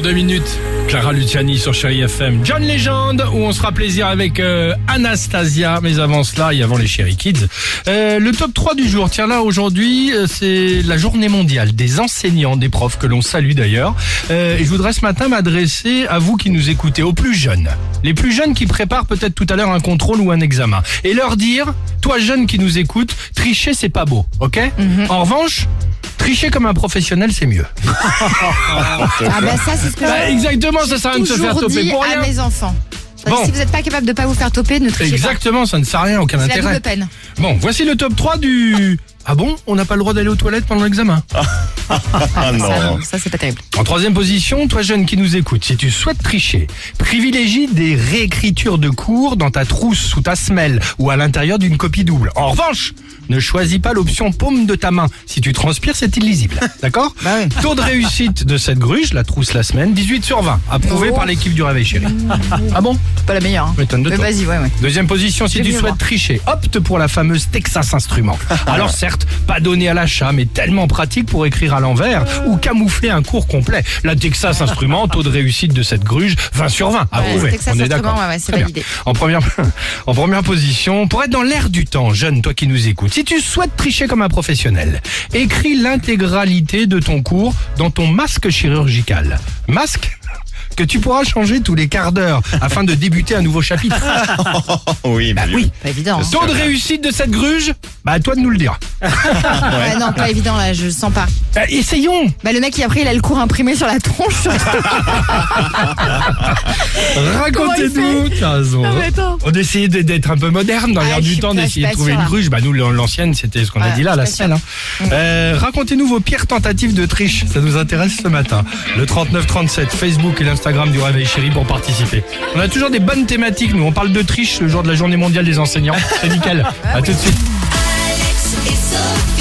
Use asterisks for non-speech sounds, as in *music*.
deux minutes. Clara Luciani sur Chéri FM. John Legend, où on sera plaisir avec euh, Anastasia. Mais avant cela, et avant les Chéri Kids, euh, le top 3 du jour. Tiens là, aujourd'hui, euh, c'est la journée mondiale des enseignants, des profs, que l'on salue d'ailleurs. Et je voudrais ce matin m'adresser à vous qui nous écoutez, aux plus jeunes. Les plus jeunes qui préparent peut-être tout à l'heure un contrôle ou un examen. Et leur dire, toi jeune qui nous écoute, tricher c'est pas beau, ok? En revanche, tricher comme un professionnel c'est mieux. Ah bah ça c'est ce que Bah, j'ai exactement, ça sert à rien de se faire toujours toper dit pour à rien. mes enfants. Bon. Si vous n'êtes pas capable de pas vous faire toper, ne trichez Exactement, ça ne sert à rien, aucun pas. C'est la intérêt. double peine. Bon, voici le top 3 du... Ah bon? On n'a pas le droit d'aller aux toilettes pendant l'examen? Ah, ça, ça, c'est pas terrible. En troisième position, toi jeune qui nous écoute, si tu souhaites tricher, privilégie des réécritures de cours dans ta trousse, sous ta semelle ou à l'intérieur d'une copie double. En revanche, ne choisis pas l'option paume de ta main. Si tu transpires, c'est illisible. *laughs* D'accord Bah oui. Taux de réussite de cette gruge, la trousse la semaine, 18 sur 20. Approuvé Oh. par l'équipe du Réveil Chéri. *laughs* Ah bon Pas la meilleure. hein. M'étonne de Mais toi. vas-y, ouais, ouais. Deuxième position, si tu souhaites tricher, opte pour la fameuse Texas Instrument. *laughs* Alors certes, pas donné à l'achat, mais tellement pratique pour écrire à l'envers ou camoufler un cours complet. La Texas *laughs* Instrument, taux de réussite de cette gruge, 20 sur 20. Approuvé. Texas On est d'accord. ouais, c'est validé. En première, *laughs* en première position, pour être dans l'air du temps, jeune, toi qui nous écoutes, si tu souhaites tricher comme un professionnel, écris l'intégralité de ton cours dans ton masque chirurgical. Masque que tu pourras changer tous les quarts d'heure afin de débuter un nouveau chapitre. *laughs* Oui, bah oui. Pas évident. hein. Taux de réussite de cette gruge Bah à toi de nous le dire. *laughs* Ouais, non, pas évident là, je le sens pas. Euh, essayons Bah le mec il après il a le cours imprimé sur la tronche. *laughs* Racontez-nous T'as raison. Non, mais attends. On essayait de- d'être un peu moderne dans Ah, l'air je du suis temps, pas- je d'essayer de pas trouver sûre, une gruge. Bah nous l'ancienne c'était ce qu'on a Ouais, dit là, je la suis pas selle. hein. Euh, Racontez-nous vos pires tentatives de triche, ça nous intéresse ce matin. Le 3937, Facebook et l'Instagram du Réveil Chéri pour participer. On a toujours des bonnes thématiques, nous on parle de triche le jour de la journée mondiale des enseignants. C'est nickel. À tout de suite. love